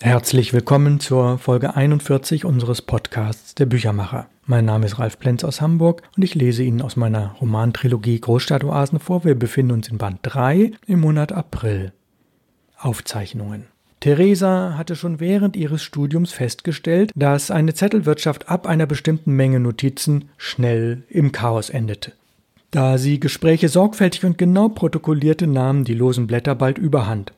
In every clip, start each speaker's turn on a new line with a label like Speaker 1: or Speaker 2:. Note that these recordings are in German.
Speaker 1: Herzlich willkommen zur Folge 41 unseres Podcasts Der Büchermacher. Mein Name ist Ralf Plenz aus Hamburg und ich lese Ihnen aus meiner Romantrilogie Großstadtoasen vor. Wir befinden uns in Band 3 im Monat April. Aufzeichnungen. Theresa hatte schon während ihres Studiums festgestellt, dass eine Zettelwirtschaft ab einer bestimmten Menge Notizen schnell im Chaos endete. Da sie Gespräche sorgfältig und genau protokollierte, nahmen die losen Blätter bald überhand.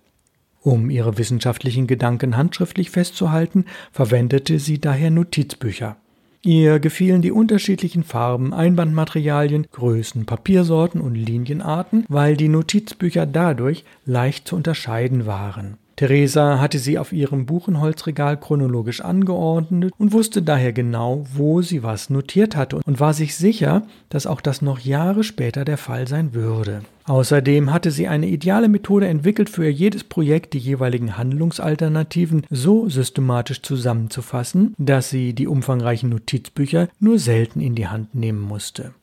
Speaker 1: Um ihre wissenschaftlichen Gedanken handschriftlich festzuhalten, verwendete sie daher Notizbücher. Ihr gefielen die unterschiedlichen Farben, Einbandmaterialien, Größen, Papiersorten und Linienarten, weil die Notizbücher dadurch leicht zu unterscheiden waren. Theresa hatte sie auf ihrem Buchenholzregal chronologisch angeordnet und wusste daher genau, wo sie was notiert hatte und war sich sicher, dass auch das noch Jahre später der Fall sein würde. Außerdem hatte sie eine ideale Methode entwickelt, für jedes Projekt die jeweiligen Handlungsalternativen so systematisch zusammenzufassen, dass sie die umfangreichen Notizbücher nur selten in die Hand nehmen musste.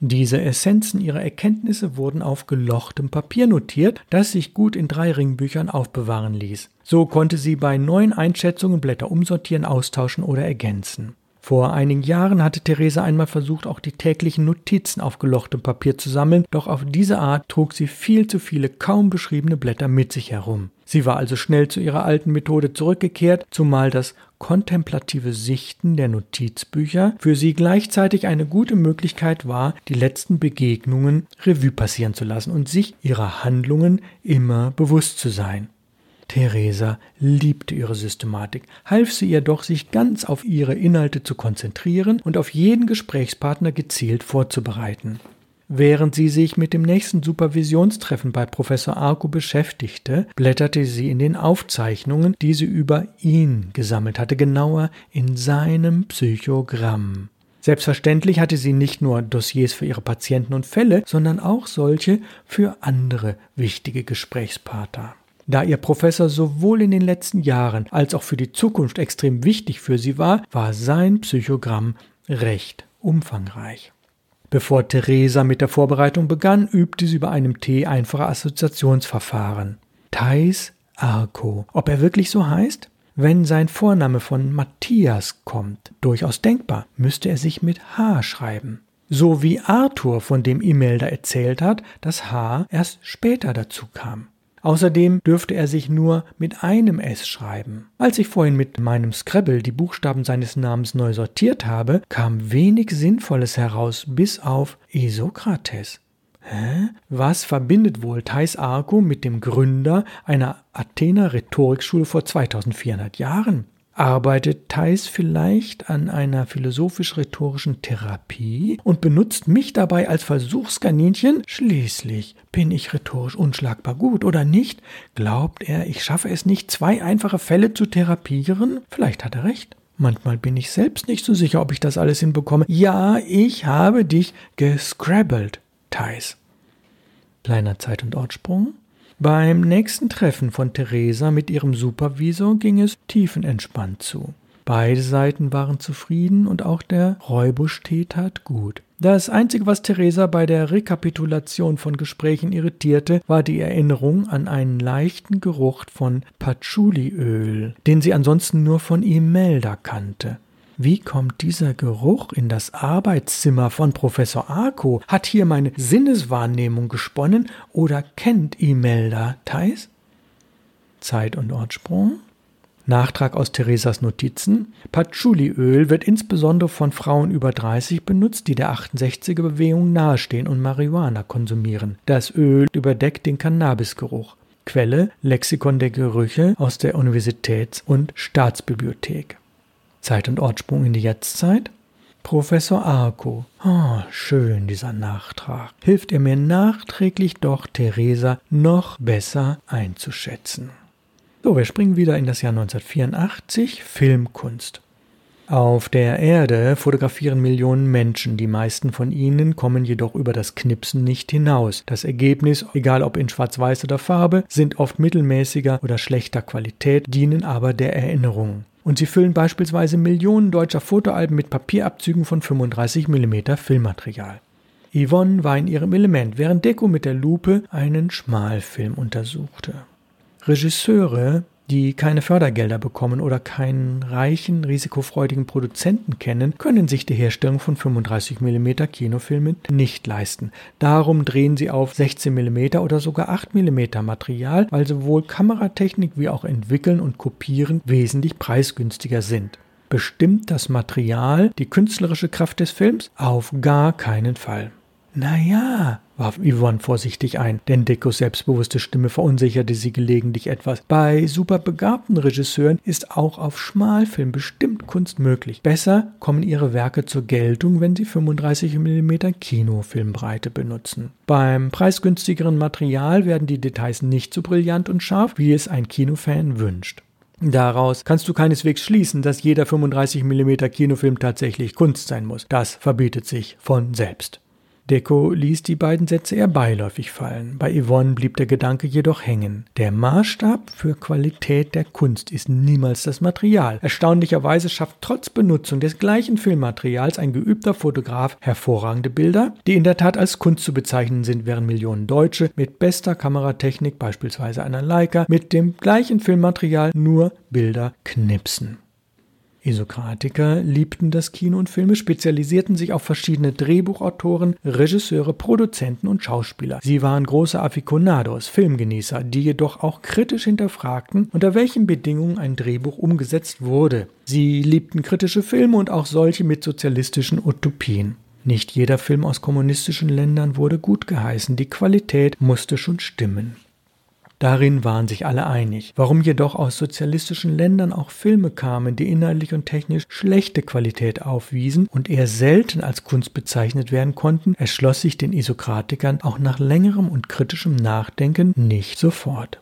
Speaker 1: Diese Essenzen ihrer Erkenntnisse wurden auf gelochtem Papier notiert, das sich gut in drei Ringbüchern aufbewahren ließ. So konnte sie bei neuen Einschätzungen Blätter umsortieren, austauschen oder ergänzen. Vor einigen Jahren hatte Theresa einmal versucht, auch die täglichen Notizen auf gelochtem Papier zu sammeln, doch auf diese Art trug sie viel zu viele kaum beschriebene Blätter mit sich herum. Sie war also schnell zu ihrer alten Methode zurückgekehrt, zumal das kontemplative Sichten der Notizbücher für sie gleichzeitig eine gute Möglichkeit war, die letzten Begegnungen Revue passieren zu lassen und sich ihrer Handlungen immer bewusst zu sein. Theresa liebte ihre Systematik, half sie ihr doch, sich ganz auf ihre Inhalte zu konzentrieren und auf jeden Gesprächspartner gezielt vorzubereiten. Während sie sich mit dem nächsten Supervisionstreffen bei Professor Arco beschäftigte, blätterte sie in den Aufzeichnungen, die sie über ihn gesammelt hatte, genauer in seinem Psychogramm. Selbstverständlich hatte sie nicht nur Dossiers für ihre Patienten und Fälle, sondern auch solche für andere wichtige Gesprächspartner. Da ihr Professor sowohl in den letzten Jahren als auch für die Zukunft extrem wichtig für sie war, war sein Psychogramm recht umfangreich. Bevor Theresa mit der Vorbereitung begann, übte sie bei einem Tee einfache Assoziationsverfahren. Thais Arco. Ob er wirklich so heißt? Wenn sein Vorname von Matthias kommt, durchaus denkbar, müsste er sich mit H schreiben. So wie Arthur, von dem Imelda erzählt hat, das H erst später dazu kam. Außerdem dürfte er sich nur mit einem S schreiben. Als ich vorhin mit meinem Scrabble die Buchstaben seines Namens neu sortiert habe, kam wenig Sinnvolles heraus, bis auf Isokrates. Hä? Was verbindet wohl Thais Arco mit dem Gründer einer Athener Rhetorikschule vor 2400 Jahren? Arbeitet Thais vielleicht an einer philosophisch-rhetorischen Therapie und benutzt mich dabei als Versuchskaninchen? Schließlich bin ich rhetorisch unschlagbar gut, oder nicht? Glaubt er, ich schaffe es nicht, zwei einfache Fälle zu therapieren? Vielleicht hat er recht. Manchmal bin ich selbst nicht so sicher, ob ich das alles hinbekomme. Ja, ich habe dich gescrabbelt, Thais. Kleiner Zeit- und Ortsprung. Beim nächsten Treffen von Theresa mit ihrem Supervisor ging es tiefenentspannt zu. Beide Seiten waren zufrieden und auch der Räubusch-Tee tat gut. Das Einzige, was Theresa bei der Rekapitulation von Gesprächen irritierte, war die Erinnerung an einen leichten Geruch von Patchouliöl, den sie ansonsten nur von Imelda kannte. Wie kommt dieser Geruch in das Arbeitszimmer von Professor Arco? Hat hier meine Sinneswahrnehmung gesponnen oder kennt Imelda Theis? Zeit- und Ortsprung. Nachtrag aus Theresas Notizen. Patchouliöl wird insbesondere von Frauen über 30 benutzt, die der 68er-Bewegung nahestehen und Marihuana konsumieren. Das Öl überdeckt den Cannabisgeruch. Quelle Lexikon der Gerüche aus der Universitäts- und Staatsbibliothek. Zeit- und Ortsprung in die Jetztzeit. Professor Arco. Oh, schön dieser Nachtrag. Hilft er mir nachträglich doch, Theresa noch besser einzuschätzen. So, wir springen wieder in das Jahr 1984, Filmkunst. Auf der Erde fotografieren Millionen Menschen, die meisten von ihnen kommen jedoch über das Knipsen nicht hinaus. Das Ergebnis, egal ob in Schwarz-Weiß oder Farbe, sind oft mittelmäßiger oder schlechter Qualität, dienen aber der Erinnerung und sie füllen beispielsweise Millionen deutscher Fotoalben mit Papierabzügen von 35 mm Filmmaterial. Yvonne war in ihrem Element, während Deko mit der Lupe einen Schmalfilm untersuchte. Regisseure die keine Fördergelder bekommen oder keinen reichen, risikofreudigen Produzenten kennen, können sich die Herstellung von 35 mm Kinofilmen nicht leisten. Darum drehen sie auf 16 mm oder sogar 8 mm Material, weil sowohl Kameratechnik wie auch Entwickeln und Kopieren wesentlich preisgünstiger sind. Bestimmt das Material die künstlerische Kraft des Films? Auf gar keinen Fall. Naja, warf Yvonne vorsichtig ein, denn Dekos selbstbewusste Stimme verunsicherte sie gelegentlich etwas. Bei superbegabten Regisseuren ist auch auf Schmalfilm bestimmt Kunst möglich. Besser kommen ihre Werke zur Geltung, wenn sie 35 mm Kinofilmbreite benutzen. Beim preisgünstigeren Material werden die Details nicht so brillant und scharf, wie es ein Kinofan wünscht. Daraus kannst du keineswegs schließen, dass jeder 35 mm Kinofilm tatsächlich Kunst sein muss. Das verbietet sich von selbst. Deko ließ die beiden Sätze eher beiläufig fallen. Bei Yvonne blieb der Gedanke jedoch hängen. Der Maßstab für Qualität der Kunst ist niemals das Material. Erstaunlicherweise schafft trotz Benutzung des gleichen Filmmaterials ein geübter Fotograf hervorragende Bilder, die in der Tat als Kunst zu bezeichnen sind, während Millionen Deutsche mit bester Kameratechnik, beispielsweise einer Leica, mit dem gleichen Filmmaterial nur Bilder knipsen. Isokratiker liebten das Kino und Filme, spezialisierten sich auf verschiedene Drehbuchautoren, Regisseure, Produzenten und Schauspieler. Sie waren große Aficionados, Filmgenießer, die jedoch auch kritisch hinterfragten, unter welchen Bedingungen ein Drehbuch umgesetzt wurde. Sie liebten kritische Filme und auch solche mit sozialistischen Utopien. Nicht jeder Film aus kommunistischen Ländern wurde gut geheißen, die Qualität musste schon stimmen. Darin waren sich alle einig. Warum jedoch aus sozialistischen Ländern auch Filme kamen, die inhaltlich und technisch schlechte Qualität aufwiesen und eher selten als Kunst bezeichnet werden konnten, erschloss sich den Isokratikern auch nach längerem und kritischem Nachdenken nicht sofort.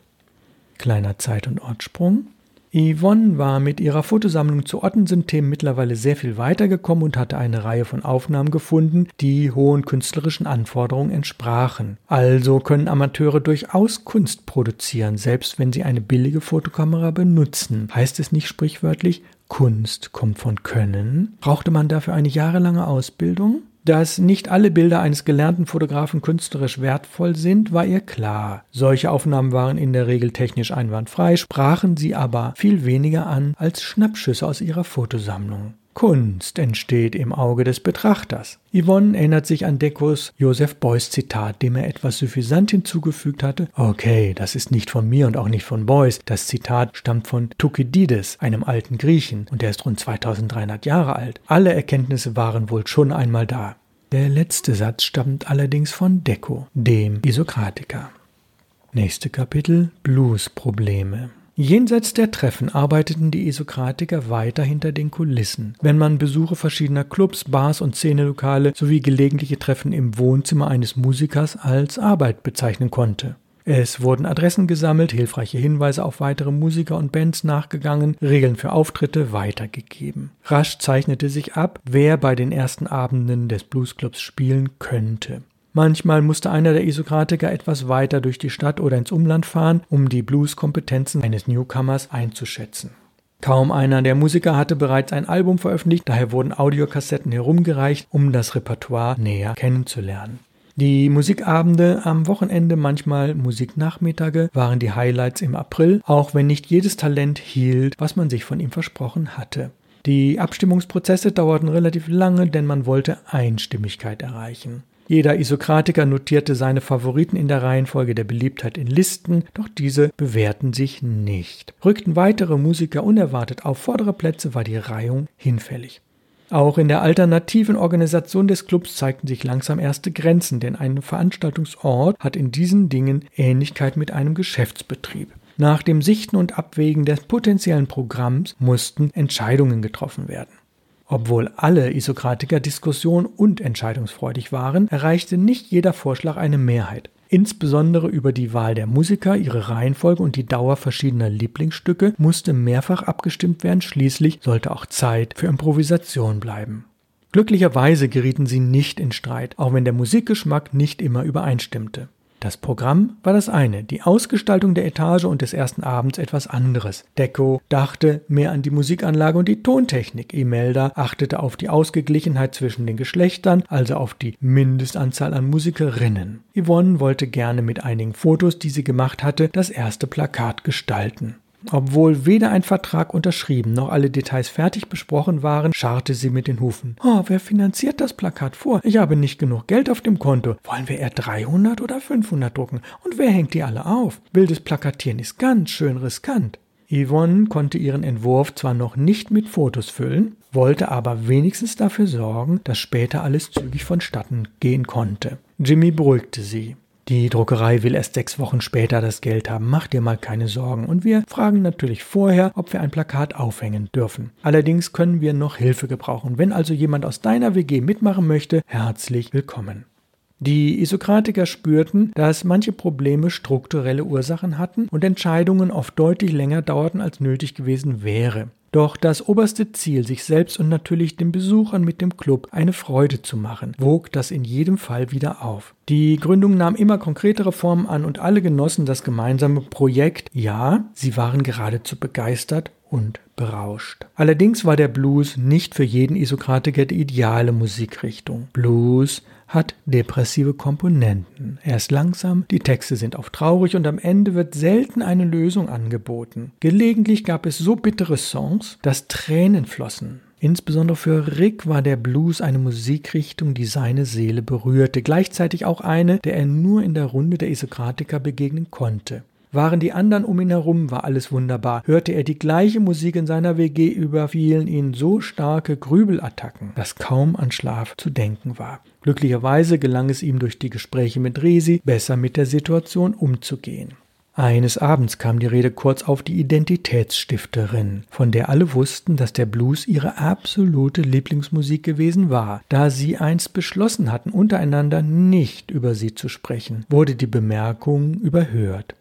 Speaker 1: Kleiner Zeit- und Ortsprung. Yvonne war mit ihrer Fotosammlung zu Ottensen-Themen mittlerweile sehr viel weitergekommen und hatte eine Reihe von Aufnahmen gefunden, die hohen künstlerischen Anforderungen entsprachen. Also können Amateure durchaus Kunst produzieren, selbst wenn sie eine billige Fotokamera benutzen. Heißt es nicht sprichwörtlich, Kunst kommt von Können? Brauchte man dafür eine jahrelange Ausbildung? Dass nicht alle Bilder eines gelernten Fotografen künstlerisch wertvoll sind, war ihr klar. Solche Aufnahmen waren in der Regel technisch einwandfrei, sprachen sie aber viel weniger an als Schnappschüsse aus ihrer Fotosammlung. Kunst entsteht im Auge des Betrachters. Yvonne erinnert sich an Dekos Joseph Beuys Zitat, dem er etwas suffisant hinzugefügt hatte. Okay, das ist nicht von mir und auch nicht von Beuys. Das Zitat stammt von Thukydides, einem alten Griechen, und er ist rund 2300 Jahre alt. Alle Erkenntnisse waren wohl schon einmal da. Der letzte Satz stammt allerdings von Deko, dem Isokratiker. Nächste Kapitel Blues-Probleme. Jenseits der Treffen arbeiteten die Isokratiker weiter hinter den Kulissen. Wenn man Besuche verschiedener Clubs, Bars und Szenelokale sowie gelegentliche Treffen im Wohnzimmer eines Musikers als Arbeit bezeichnen konnte. Es wurden Adressen gesammelt, hilfreiche Hinweise auf weitere Musiker und Bands nachgegangen, Regeln für Auftritte weitergegeben. Rasch zeichnete sich ab, wer bei den ersten Abenden des Bluesclubs spielen könnte. Manchmal musste einer der Isokratiker etwas weiter durch die Stadt oder ins Umland fahren, um die Blues-Kompetenzen eines Newcomers einzuschätzen. Kaum einer der Musiker hatte bereits ein Album veröffentlicht, daher wurden Audiokassetten herumgereicht, um das Repertoire näher kennenzulernen. Die Musikabende am Wochenende, manchmal Musiknachmittage, waren die Highlights im April, auch wenn nicht jedes Talent hielt, was man sich von ihm versprochen hatte. Die Abstimmungsprozesse dauerten relativ lange, denn man wollte Einstimmigkeit erreichen. Jeder Isokratiker notierte seine Favoriten in der Reihenfolge der Beliebtheit in Listen, doch diese bewährten sich nicht. Rückten weitere Musiker unerwartet auf vordere Plätze, war die Reihung hinfällig. Auch in der alternativen Organisation des Clubs zeigten sich langsam erste Grenzen, denn ein Veranstaltungsort hat in diesen Dingen Ähnlichkeit mit einem Geschäftsbetrieb. Nach dem Sichten und Abwägen des potenziellen Programms mussten Entscheidungen getroffen werden. Obwohl alle Isokratiker diskussion- und entscheidungsfreudig waren, erreichte nicht jeder Vorschlag eine Mehrheit. Insbesondere über die Wahl der Musiker, ihre Reihenfolge und die Dauer verschiedener Lieblingsstücke musste mehrfach abgestimmt werden, schließlich sollte auch Zeit für Improvisation bleiben. Glücklicherweise gerieten sie nicht in Streit, auch wenn der Musikgeschmack nicht immer übereinstimmte. Das Programm war das eine, die Ausgestaltung der Etage und des ersten Abends etwas anderes. Deco dachte mehr an die Musikanlage und die Tontechnik. Imelda achtete auf die Ausgeglichenheit zwischen den Geschlechtern, also auf die Mindestanzahl an Musikerinnen. Yvonne wollte gerne mit einigen Fotos, die sie gemacht hatte, das erste Plakat gestalten. Obwohl weder ein Vertrag unterschrieben noch alle Details fertig besprochen waren, scharrte sie mit den Hufen. Oh, wer finanziert das Plakat vor? Ich habe nicht genug Geld auf dem Konto. Wollen wir eher 300 oder 500 drucken? Und wer hängt die alle auf? Wildes Plakatieren ist ganz schön riskant. Yvonne konnte ihren Entwurf zwar noch nicht mit Fotos füllen, wollte aber wenigstens dafür sorgen, dass später alles zügig vonstatten gehen konnte. Jimmy beruhigte sie. Die Druckerei will erst sechs Wochen später das Geld haben. Mach dir mal keine Sorgen. Und wir fragen natürlich vorher, ob wir ein Plakat aufhängen dürfen. Allerdings können wir noch Hilfe gebrauchen. Wenn also jemand aus deiner WG mitmachen möchte, herzlich willkommen. Die Isokratiker spürten, dass manche Probleme strukturelle Ursachen hatten und Entscheidungen oft deutlich länger dauerten, als nötig gewesen wäre. Doch das oberste Ziel, sich selbst und natürlich den Besuchern mit dem Club eine Freude zu machen, wog das in jedem Fall wieder auf. Die Gründung nahm immer konkretere Formen an und alle genossen das gemeinsame Projekt. Ja, sie waren geradezu begeistert und berauscht. Allerdings war der Blues nicht für jeden Isokratiker die ideale Musikrichtung. Blues hat depressive Komponenten. Er ist langsam, die Texte sind oft traurig und am Ende wird selten eine Lösung angeboten. Gelegentlich gab es so bittere Songs, dass Tränen flossen. Insbesondere für Rick war der Blues eine Musikrichtung, die seine Seele berührte, gleichzeitig auch eine, der er nur in der Runde der Isokratiker begegnen konnte. Waren die anderen um ihn herum, war alles wunderbar. Hörte er die gleiche Musik in seiner WG, überfielen ihn so starke Grübelattacken, dass kaum an Schlaf zu denken war. Glücklicherweise gelang es ihm durch die Gespräche mit Resi, besser mit der Situation umzugehen. Eines Abends kam die Rede kurz auf die Identitätsstifterin, von der alle wussten, dass der Blues ihre absolute Lieblingsmusik gewesen war. Da sie einst beschlossen hatten, untereinander nicht über sie zu sprechen, wurde die Bemerkung überhört.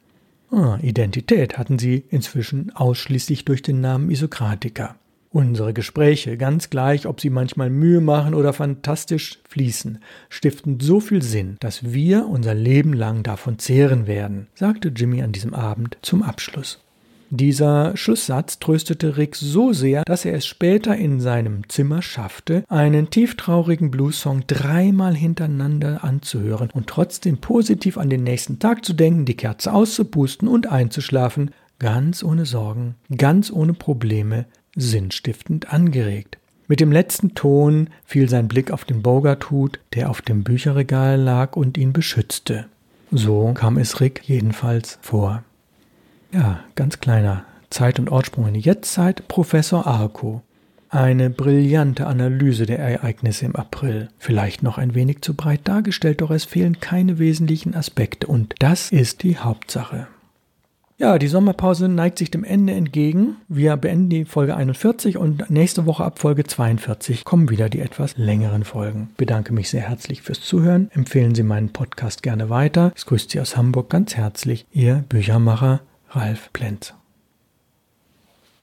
Speaker 1: Ah, Identität hatten sie inzwischen ausschließlich durch den Namen Isokratiker. Unsere Gespräche, ganz gleich, ob sie manchmal Mühe machen oder fantastisch fließen, stiften so viel Sinn, dass wir unser Leben lang davon zehren werden, sagte Jimmy an diesem Abend zum Abschluss. Dieser Schlusssatz tröstete Rick so sehr, dass er es später in seinem Zimmer schaffte, einen tieftraurigen Blues-Song dreimal hintereinander anzuhören und trotzdem positiv an den nächsten Tag zu denken, die Kerze auszupusten und einzuschlafen, ganz ohne Sorgen, ganz ohne Probleme, sinnstiftend angeregt. Mit dem letzten Ton fiel sein Blick auf den Bogart-Hut, der auf dem Bücherregal lag und ihn beschützte. So kam es Rick jedenfalls vor. Ja, ganz kleiner Zeit- und Ortsprung in die Jetztzeit. Professor Arco. Eine brillante Analyse der Ereignisse im April. Vielleicht noch ein wenig zu breit dargestellt, doch es fehlen keine wesentlichen Aspekte und das ist die Hauptsache. Ja, die Sommerpause neigt sich dem Ende entgegen. Wir beenden die Folge 41 und nächste Woche ab Folge 42 kommen wieder die etwas längeren Folgen. Ich bedanke mich sehr herzlich fürs Zuhören. Empfehlen Sie meinen Podcast gerne weiter. Es grüßt Sie aus Hamburg ganz herzlich, Ihr Büchermacher Ralf Plenz.